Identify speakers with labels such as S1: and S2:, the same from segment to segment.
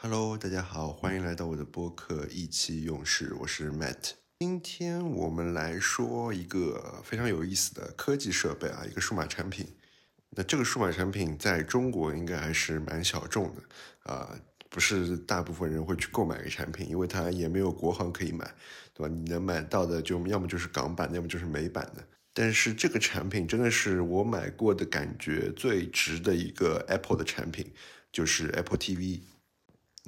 S1: Hello，大家好，欢迎来到我的播客《意气用事》，我是 Matt。今天我们来说一个非常有意思的科技设备啊，一个数码产品。那这个数码产品在中国应该还是蛮小众的啊，不是大部分人会去购买一个产品，因为它也没有国行可以买，对吧？你能买到的就要么就是港版，要么就是美版的。但是这个产品真的是我买过的感觉最值的一个 Apple 的产品，就是 Apple TV。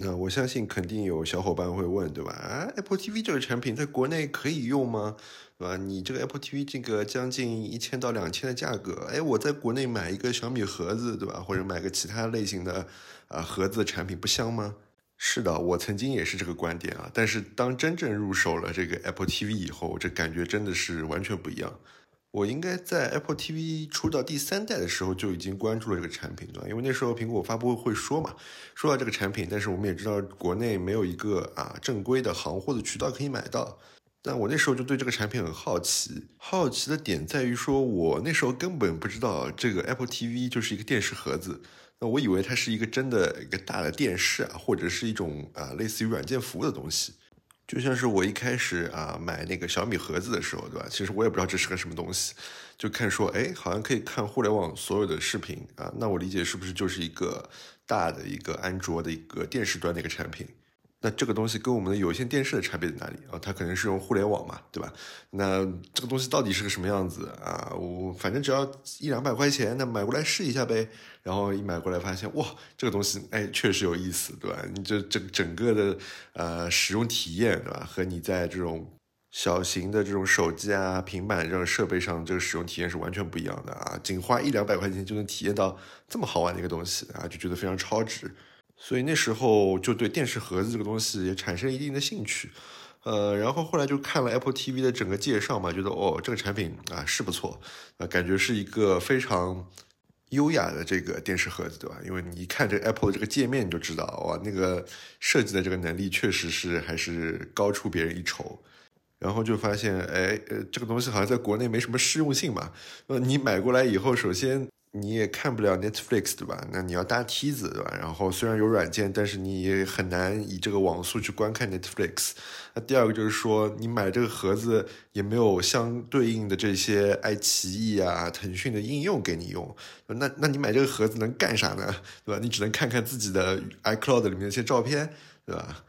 S1: 那我相信肯定有小伙伴会问，对吧？啊，Apple TV 这个产品在国内可以用吗？对吧？你这个 Apple TV 这个将近一千到两千的价格，哎，我在国内买一个小米盒子，对吧？或者买个其他类型的啊盒子产品，不香吗？是的，我曾经也是这个观点啊。但是当真正入手了这个 Apple TV 以后，这感觉真的是完全不一样。我应该在 Apple TV 出到第三代的时候就已经关注了这个产品了，因为那时候苹果发布会说嘛，说到这个产品，但是我们也知道国内没有一个啊正规的行货的渠道可以买到。但我那时候就对这个产品很好奇，好奇的点在于说，我那时候根本不知道这个 Apple TV 就是一个电视盒子，那我以为它是一个真的一个大的电视啊，或者是一种啊类似于软件服务的东西。就像是我一开始啊买那个小米盒子的时候，对吧？其实我也不知道这是个什么东西，就看说，哎，好像可以看互联网所有的视频啊，那我理解是不是就是一个大的一个安卓的一个电视端的一个产品？那这个东西跟我们的有线电视的差别在哪里啊？它可能是用互联网嘛，对吧？那这个东西到底是个什么样子啊？我反正只要一两百块钱，那买过来试一下呗。然后一买过来发现，哇，这个东西哎确实有意思，对吧？你这这整个的呃使用体验，对吧？和你在这种小型的这种手机啊、平板这种设备上这个使用体验是完全不一样的啊！仅花一两百块钱就能体验到这么好玩的一个东西啊，就觉得非常超值。所以那时候就对电视盒子这个东西也产生一定的兴趣，呃，然后后来就看了 Apple TV 的整个介绍嘛，觉得哦，这个产品啊是不错，啊，感觉是一个非常优雅的这个电视盒子，对吧？因为你一看这 Apple 的这个界面，你就知道哇，那个设计的这个能力确实是还是高出别人一筹。然后就发现，哎，呃，这个东西好像在国内没什么适用性嘛。呃，你买过来以后，首先。你也看不了 Netflix 对吧？那你要搭梯子对吧？然后虽然有软件，但是你也很难以这个网速去观看 Netflix。那第二个就是说，你买这个盒子也没有相对应的这些爱奇艺啊、腾讯的应用给你用。那那你买这个盒子能干啥呢？对吧？你只能看看自己的 iCloud 里面一些照片，对吧？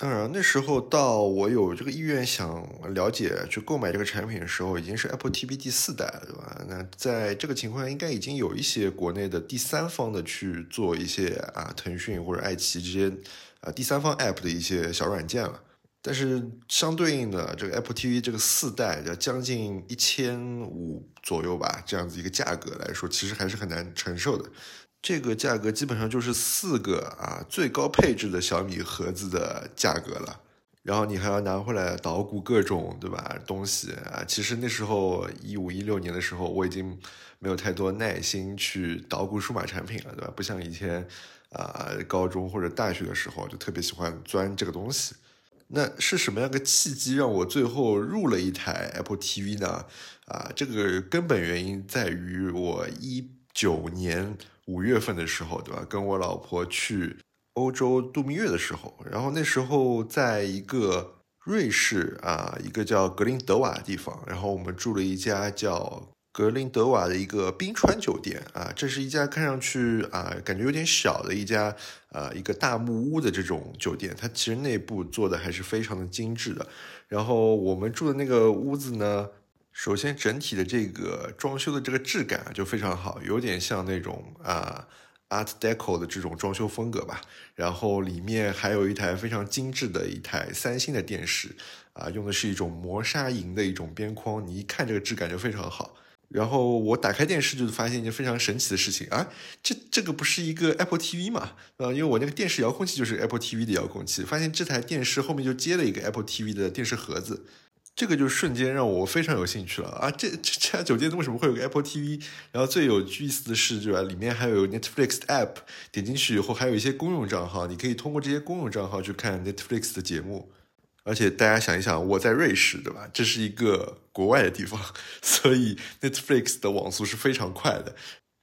S1: 当然，那时候到我有这个意愿想了解去购买这个产品的时候，已经是 Apple TV 第四代了，对吧？那在这个情况下，应该已经有一些国内的第三方的去做一些啊，腾讯或者爱奇艺这些啊第三方 App 的一些小软件了。但是相对应的，这个 Apple TV 这个四代要将近一千五左右吧，这样子一个价格来说，其实还是很难承受的。这个价格基本上就是四个啊最高配置的小米盒子的价格了，然后你还要拿回来捣鼓各种对吧东西啊？其实那时候一五一六年的时候，我已经没有太多耐心去捣鼓数码产品了，对吧？不像以前啊高中或者大学的时候就特别喜欢钻这个东西。那是什么样个契机让我最后入了一台 Apple TV 呢？啊，这个根本原因在于我一九年。五月份的时候，对吧？跟我老婆去欧洲度蜜月的时候，然后那时候在一个瑞士啊，一个叫格林德瓦的地方，然后我们住了一家叫格林德瓦的一个冰川酒店啊，这是一家看上去啊，感觉有点小的一家啊，一个大木屋的这种酒店，它其实内部做的还是非常的精致的。然后我们住的那个屋子呢。首先，整体的这个装修的这个质感就非常好，有点像那种啊 Art Deco 的这种装修风格吧。然后里面还有一台非常精致的一台三星的电视，啊，用的是一种磨砂银的一种边框，你一看这个质感就非常好。然后我打开电视就发现一件非常神奇的事情啊，这这个不是一个 Apple TV 嘛？呃，因为我那个电视遥控器就是 Apple TV 的遥控器，发现这台电视后面就接了一个 Apple TV 的电视盒子。这个就瞬间让我非常有兴趣了啊！这这家酒店为什么会有个 Apple TV？然后最有意思的是，对吧？里面还有 Netflix 的 App，点进去以后还有一些公用账号，你可以通过这些公用账号去看 Netflix 的节目。而且大家想一想，我在瑞士，对吧？这是一个国外的地方，所以 Netflix 的网速是非常快的。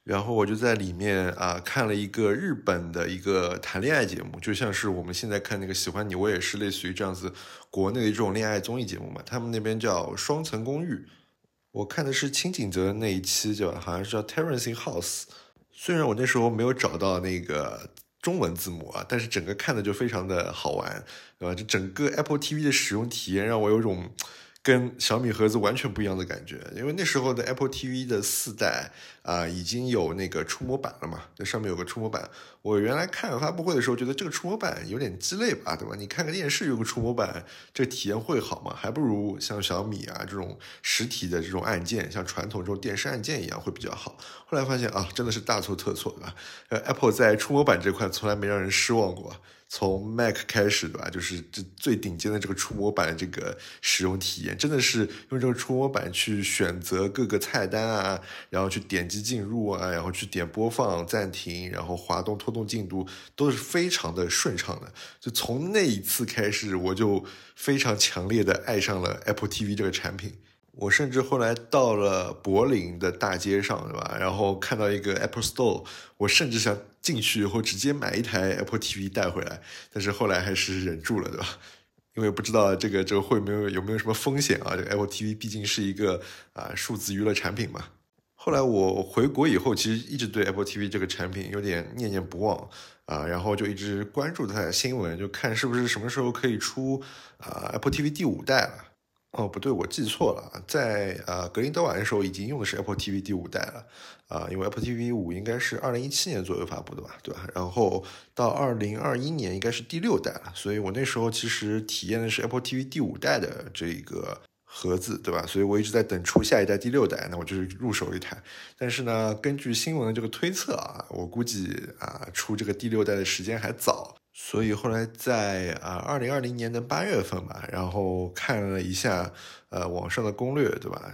S1: 然后我就在里面啊看了一个日本的一个谈恋爱节目，就像是我们现在看那个《喜欢你我也是》，类似于这样子国内的这种恋爱综艺节目嘛。他们那边叫《双层公寓》，我看的是清景泽那一期，叫好像是叫《Terrace House》。虽然我那时候没有找到那个中文字母啊，但是整个看的就非常的好玩，对吧？就整个 Apple TV 的使用体验让我有种。跟小米盒子完全不一样的感觉，因为那时候的 Apple TV 的四代啊，已经有那个触摸板了嘛，那上面有个触摸板。我原来看发布会的时候，觉得这个触摸板有点鸡肋吧，对吧？你看个电视有个触摸板，这体验会好吗？还不如像小米啊这种实体的这种按键，像传统这种电视按键一样会比较好。后来发现啊，真的是大错特错，对吧？呃，Apple 在触摸板这块从来没让人失望过。从 Mac 开始，对吧？就是这最顶尖的这个触摸板的这个使用体验，真的是用这个触摸板去选择各个菜单啊，然后去点击进入啊，然后去点播放、暂停，然后滑动、拖动进度，都是非常的顺畅的。就从那一次开始，我就非常强烈的爱上了 Apple TV 这个产品。我甚至后来到了柏林的大街上，对吧？然后看到一个 Apple Store，我甚至想进去以后直接买一台 Apple TV 带回来，但是后来还是忍住了，对吧？因为不知道这个这个会没有有没有什么风险啊？这个 Apple TV 毕竟是一个啊数字娱乐产品嘛。后来我回国以后，其实一直对 Apple TV 这个产品有点念念不忘啊，然后就一直关注它的新闻，就看是不是什么时候可以出啊 Apple TV 第五代了。哦，不对，我记错了，在呃格林德瓦的时候已经用的是 Apple TV 第五代了，啊，因为 Apple TV 五应该是二零一七年左右发布的吧，对吧？然后到二零二一年应该是第六代了，所以我那时候其实体验的是 Apple TV 第五代的这个盒子，对吧？所以我一直在等出下一代第六代，那我就是入手一台。但是呢，根据新闻的这个推测啊，我估计啊出这个第六代的时间还早。所以后来在啊二零二零年的八月份吧，然后看了一下呃网上的攻略，对吧？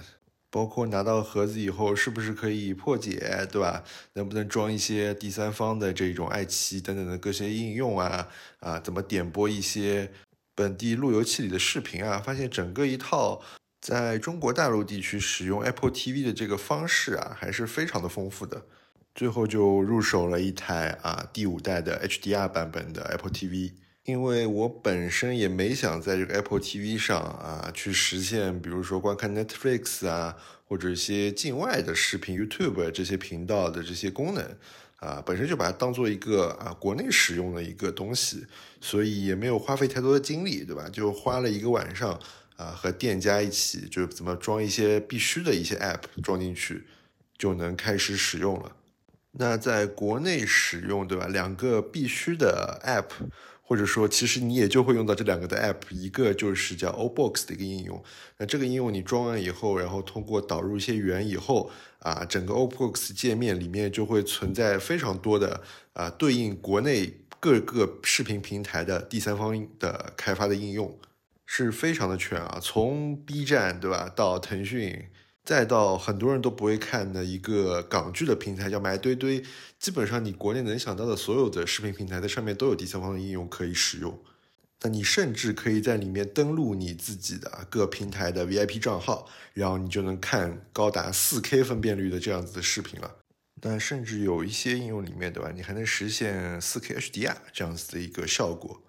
S1: 包括拿到盒子以后是不是可以破解，对吧？能不能装一些第三方的这种爱奇艺等等的各些应用啊？啊，怎么点播一些本地路由器里的视频啊？发现整个一套在中国大陆地区使用 Apple TV 的这个方式啊，还是非常的丰富的。最后就入手了一台啊第五代的 HDR 版本的 Apple TV，因为我本身也没想在这个 Apple TV 上啊去实现，比如说观看 Netflix 啊或者一些境外的视频 YouTube 这些频道的这些功能啊，本身就把它当做一个啊国内使用的一个东西，所以也没有花费太多的精力，对吧？就花了一个晚上啊和店家一起就怎么装一些必须的一些 App 装进去，就能开始使用了。那在国内使用，对吧？两个必须的 App，或者说，其实你也就会用到这两个的 App。一个就是叫 O Box 的一个应用。那这个应用你装完以后，然后通过导入一些源以后，啊，整个 O Box 界面里面就会存在非常多的啊，对应国内各个视频平台的第三方的开发的应用，是非常的全啊。从 B 站，对吧，到腾讯。再到很多人都不会看的一个港剧的平台叫埋堆堆，基本上你国内能想到的所有的视频平台在上面都有第三方的应用可以使用。那你甚至可以在里面登录你自己的各平台的 VIP 账号，然后你就能看高达 4K 分辨率的这样子的视频了。但甚至有一些应用里面，对吧？你还能实现 4K HDR 这样子的一个效果。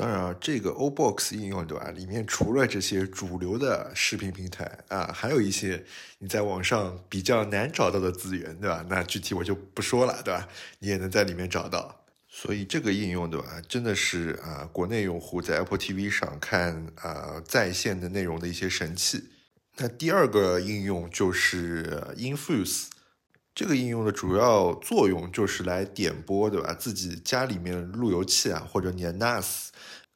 S1: 当然啊，这个 O Box 应用对吧？里面除了这些主流的视频平台啊，还有一些你在网上比较难找到的资源，对吧？那具体我就不说了，对吧？你也能在里面找到。所以这个应用对吧？真的是啊，国内用户在 Apple TV 上看啊在线的内容的一些神器。那第二个应用就是 Infuse。这个应用的主要作用就是来点播，对吧？自己家里面路由器啊，或者你的 NAS，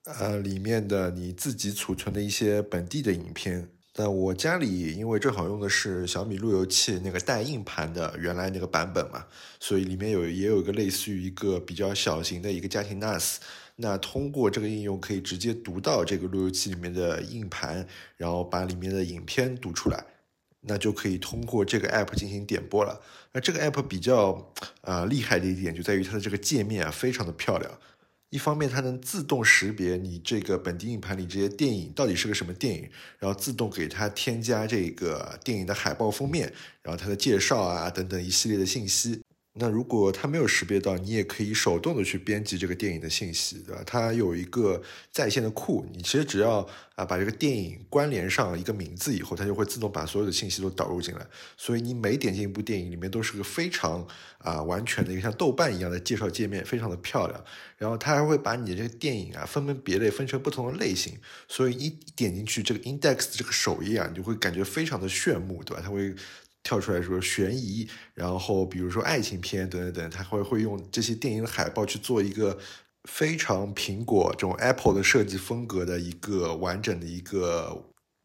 S1: 呃，里面的你自己储存的一些本地的影片。那我家里因为正好用的是小米路由器那个带硬盘的原来那个版本嘛，所以里面有也有一个类似于一个比较小型的一个家庭 NAS。那通过这个应用可以直接读到这个路由器里面的硬盘，然后把里面的影片读出来。那就可以通过这个 app 进行点播了。那这个 app 比较呃厉害的一点就在于它的这个界面啊非常的漂亮。一方面它能自动识别你这个本地硬盘里这些电影到底是个什么电影，然后自动给它添加这个电影的海报封面，然后它的介绍啊等等一系列的信息。那如果它没有识别到，你也可以手动的去编辑这个电影的信息，对吧？它有一个在线的库，你其实只要啊把这个电影关联上一个名字以后，它就会自动把所有的信息都导入进来。所以你每点进一部电影，里面都是个非常啊完全的一个像豆瓣一样的介绍界面，非常的漂亮。然后它还会把你的这个电影啊分门别类，分成不同的类型。所以一点进去这个 index 这个首页啊，你就会感觉非常的炫目，对吧？它会。跳出来说悬疑，然后比如说爱情片等等等，他会会用这些电影的海报去做一个非常苹果这种 Apple 的设计风格的一个完整的一个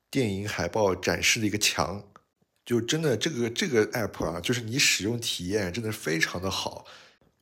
S1: 电影海报展示的一个墙，就真的这个这个 App 啊，就是你使用体验真的非常的好。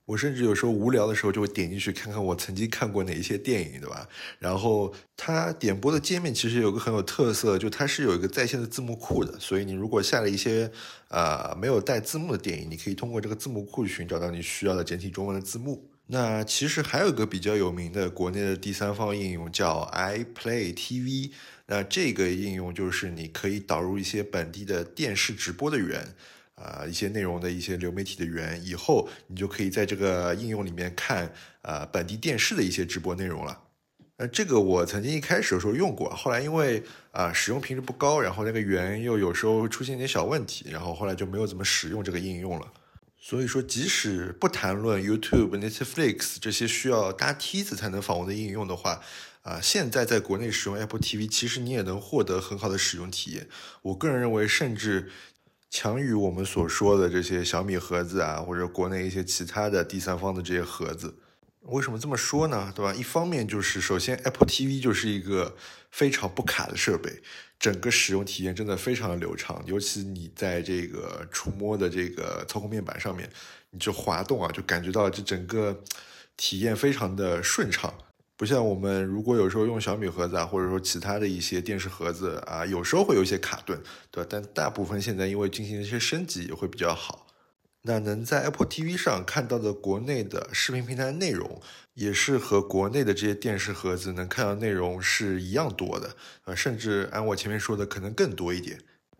S1: 我甚至有时候无聊的时候就会点进去看看我曾经看过哪一些电影，对吧？然后它点播的界面其实有个很有特色，就它是有一个在线的字幕库的，所以你如果下了一些呃没有带字幕的电影，你可以通过这个字幕库寻找到你需要的简体中文的字幕。那其实还有一个比较有名的国内的第三方应用叫 iPlay TV，那这个应用就是你可以导入一些本地的电视直播的源。啊，一些内容的一些流媒体的源，以后你就可以在这个应用里面看啊本地电视的一些直播内容了。那这个我曾经一开始的时候用过，后来因为啊使用频率不高，然后那个源又有时候出现一点小问题，然后后来就没有怎么使用这个应用了。所以说，即使不谈论 YouTube、Netflix 这些需要搭梯子才能访问的应用的话，啊，现在在国内使用 Apple TV，其实你也能获得很好的使用体验。我个人认为，甚至。强于我们所说的这些小米盒子啊，或者国内一些其他的第三方的这些盒子，为什么这么说呢？对吧？一方面就是首先 Apple TV 就是一个非常不卡的设备，整个使用体验真的非常的流畅，尤其你在这个触摸的这个操控面板上面，你就滑动啊，就感觉到这整个体验非常的顺畅。不像我们如果有时候用小米盒子啊，或者说其他的一些电视盒子啊，有时候会有一些卡顿，对吧？但大部分现在因为进行一些升级也会比较好。那能在 Apple TV 上看到的国内的视频平台内容，也是和国内的这些电视盒子能看到内容是一样多的，呃，甚至按我前面说的可能更多一点。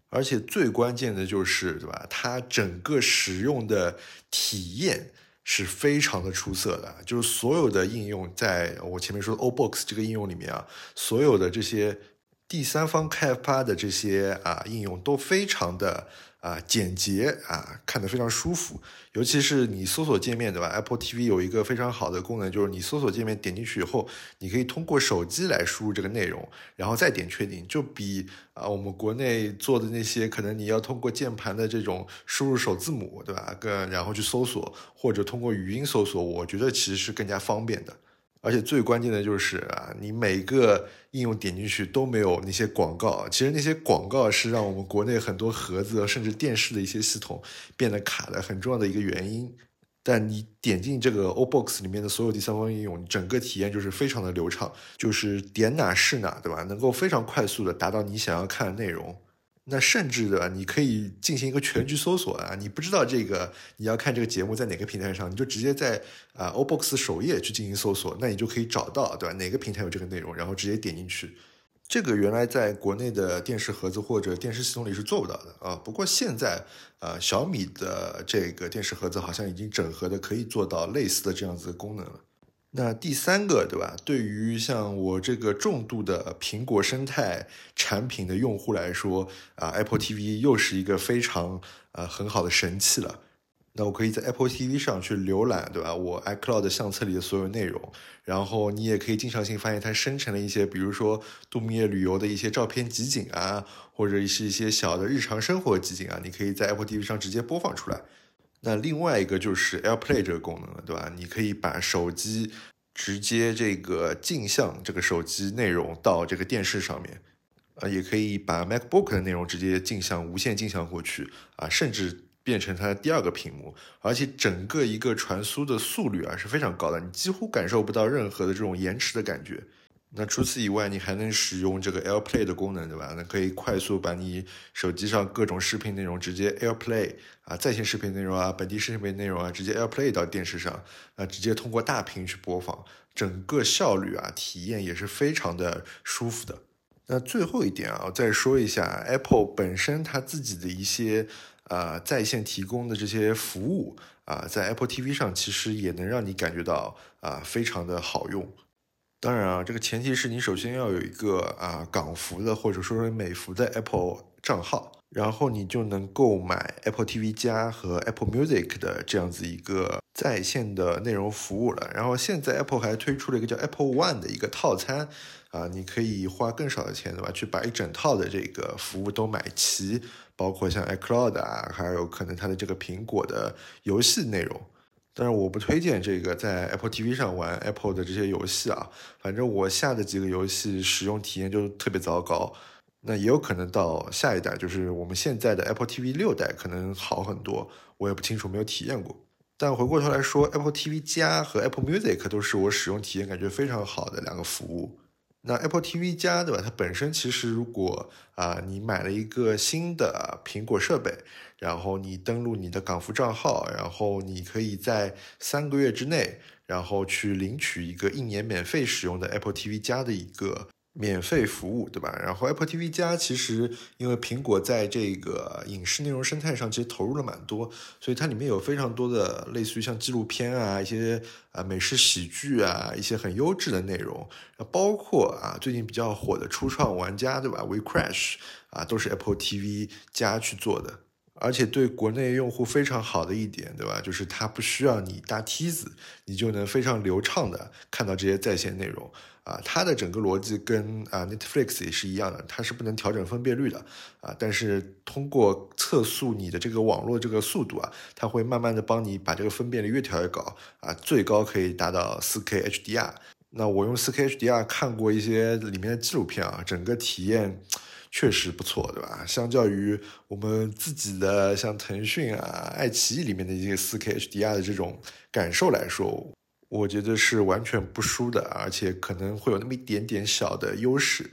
S1: 而且最关键的就是，对吧？它整个使用的体验。是非常的出色的，就是所有的应用，在我前面说的 O Box 这个应用里面啊，所有的这些第三方开发的这些啊应用都非常的。啊，简洁啊，看得非常舒服。尤其是你搜索界面，对吧？Apple TV 有一个非常好的功能，就是你搜索界面点进去以后，你可以通过手机来输入这个内容，然后再点确定，就比啊我们国内做的那些，可能你要通过键盘的这种输入首字母，对吧？更然后去搜索，或者通过语音搜索，我觉得其实是更加方便的。而且最关键的就是啊，你每个应用点进去都没有那些广告。其实那些广告是让我们国内很多盒子甚至电视的一些系统变得卡的很重要的一个原因。但你点进这个 O Box 里面的所有第三方应用，整个体验就是非常的流畅，就是点哪是哪，对吧？能够非常快速的达到你想要看的内容。那甚至的，你可以进行一个全局搜索啊！你不知道这个你要看这个节目在哪个平台上，你就直接在啊 O Box 首页去进行搜索，那你就可以找到，对吧？哪个平台有这个内容，然后直接点进去。这个原来在国内的电视盒子或者电视系统里是做不到的啊。不过现在啊，小米的这个电视盒子好像已经整合的可以做到类似的这样子的功能了。那第三个，对吧？对于像我这个重度的苹果生态产品的用户来说，啊，Apple TV 又是一个非常呃很好的神器了。那我可以在 Apple TV 上去浏览，对吧？我 iCloud 相册里的所有内容，然后你也可以经常性发现它生成了一些，比如说度蜜月旅游的一些照片集锦啊，或者是一些小的日常生活集锦啊，你可以在 Apple TV 上直接播放出来。那另外一个就是 AirPlay 这个功能了，对吧？你可以把手机直接这个镜像这个手机内容到这个电视上面，啊，也可以把 MacBook 的内容直接镜像、无线镜像过去，啊，甚至变成它的第二个屏幕，而且整个一个传输的速率啊是非常高的，你几乎感受不到任何的这种延迟的感觉。那除此以外，你还能使用这个 AirPlay 的功能，对吧？那可以快速把你手机上各种视频内容直接 AirPlay 啊，在线视频内容啊，本地视频内容啊，直接 AirPlay 到电视上，啊，直接通过大屏去播放，整个效率啊，体验也是非常的舒服的。那最后一点啊，再说一下 Apple 本身它自己的一些呃在线提供的这些服务啊，在 Apple TV 上其实也能让你感觉到啊非常的好用。当然啊，这个前提是你首先要有一个啊港服的或者说是美服的 Apple 账号，然后你就能购买 Apple TV 加和 Apple Music 的这样子一个在线的内容服务了。然后现在 Apple 还推出了一个叫 Apple One 的一个套餐啊，你可以花更少的钱对吧，去把一整套的这个服务都买齐，包括像 iCloud 啊，还有可能它的这个苹果的游戏内容。但是我不推荐这个在 Apple TV 上玩 Apple 的这些游戏啊，反正我下的几个游戏使用体验就特别糟糕。那也有可能到下一代，就是我们现在的 Apple TV 六代可能好很多，我也不清楚，没有体验过。但回过头来说，Apple TV 加和 Apple Music 都是我使用体验感觉非常好的两个服务。那 Apple TV 加对吧？它本身其实如果啊你买了一个新的苹果设备，然后你登录你的港服账号，然后你可以在三个月之内，然后去领取一个一年免费使用的 Apple TV 加的一个。免费服务，对吧？然后 Apple TV 加其实因为苹果在这个影视内容生态上其实投入了蛮多，所以它里面有非常多的类似于像纪录片啊、一些啊美式喜剧啊、一些很优质的内容，包括啊最近比较火的初创玩家，对吧？We Crash 啊都是 Apple TV 加去做的，而且对国内用户非常好的一点，对吧？就是它不需要你搭梯子，你就能非常流畅的看到这些在线内容。啊，它的整个逻辑跟啊 Netflix 也是一样的，它是不能调整分辨率的啊，但是通过测速你的这个网络这个速度啊，它会慢慢的帮你把这个分辨率越调越高啊，最高可以达到 4K HDR。那我用 4K HDR 看过一些里面的纪录片啊，整个体验确实不错，对吧？相较于我们自己的像腾讯啊、爱奇艺里面的一些 4K HDR 的这种感受来说。我觉得是完全不输的，而且可能会有那么一点点小的优势。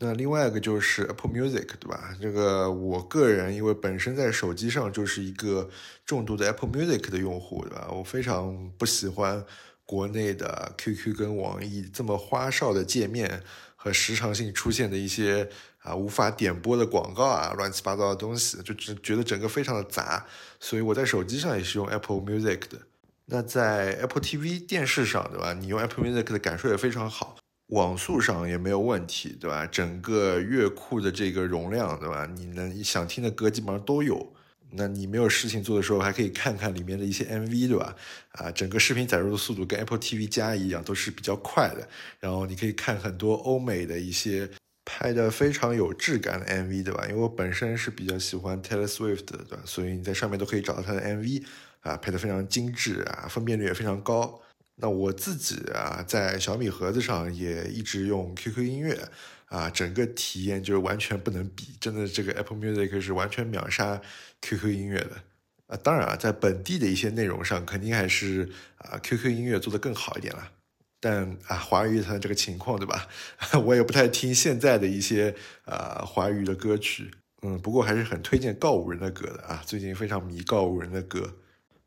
S1: 那另外一个就是 Apple Music，对吧？这个我个人因为本身在手机上就是一个重度的 Apple Music 的用户，对吧？我非常不喜欢国内的 QQ 跟网易这么花哨的界面和时常性出现的一些啊无法点播的广告啊，乱七八糟的东西，就只觉得整个非常的杂。所以我在手机上也是用 Apple Music 的。那在 Apple TV 电视上，对吧？你用 Apple Music 的感受也非常好，网速上也没有问题，对吧？整个乐库的这个容量，对吧？你能想听的歌基本上都有。那你没有事情做的时候，还可以看看里面的一些 MV，对吧？啊，整个视频载入的速度跟 Apple TV 加一样，都是比较快的。然后你可以看很多欧美的一些拍的非常有质感的 MV，对吧？因为我本身是比较喜欢 Taylor Swift 的，对吧？所以你在上面都可以找到他的 MV。啊，拍的非常精致啊，分辨率也非常高。那我自己啊，在小米盒子上也一直用 QQ 音乐啊，整个体验就是完全不能比，真的这个 Apple Music 是完全秒杀 QQ 音乐的啊。当然啊，在本地的一些内容上，肯定还是啊 QQ 音乐做的更好一点了。但啊，华语乐坛这个情况，对吧？我也不太听现在的一些啊华语的歌曲，嗯，不过还是很推荐告五人的歌的啊，最近非常迷告五人的歌。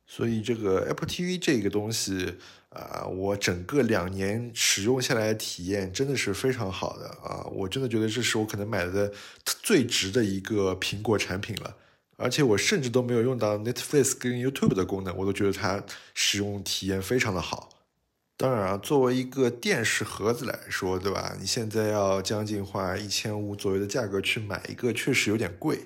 S1: 所以这个 Apple TV 这个东西啊，我整个两年使用下来的体验真的是非常好的啊！我真的觉得这是我可能买的最值的一个苹果产品了。而且我甚至都没有用到 Netflix 跟 YouTube 的功能，我都觉得它使用体验非常的好。当然啊，作为一个电视盒子来说，对吧？你现在要将近花一千五左右的价格去买一个，确实有点贵。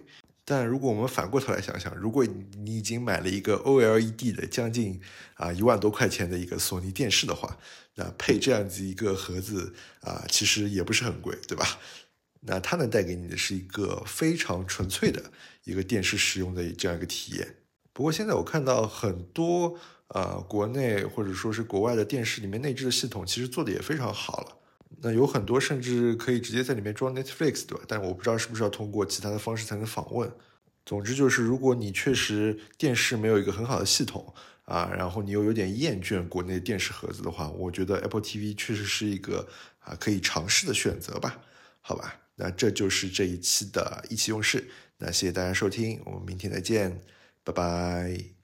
S1: 但如果我们反过头来想想，如果你已经买了一个 OLED 的将近啊一万多块钱的一个索尼电视的话，那配这样子一个盒子啊，其实也不是很贵，对吧？那它能带给你的是一个非常纯粹的一个电视使用的这样一个体验。不过现在我看到很多啊国内或者说是国外的电视里面内置的系统，其实做的也非常好了。那有很多甚至可以直接在里面装 Netflix，对吧？但我不知道是不是要通过其他的方式才能访问。总之就是，如果你确实电视没有一个很好的系统啊，然后你又有点厌倦国内电视盒子的话，我觉得 Apple TV 确实是一个啊可以尝试的选择吧？好吧，那这就是这一期的意气用事。那谢谢大家收听，我们明天再见，拜拜。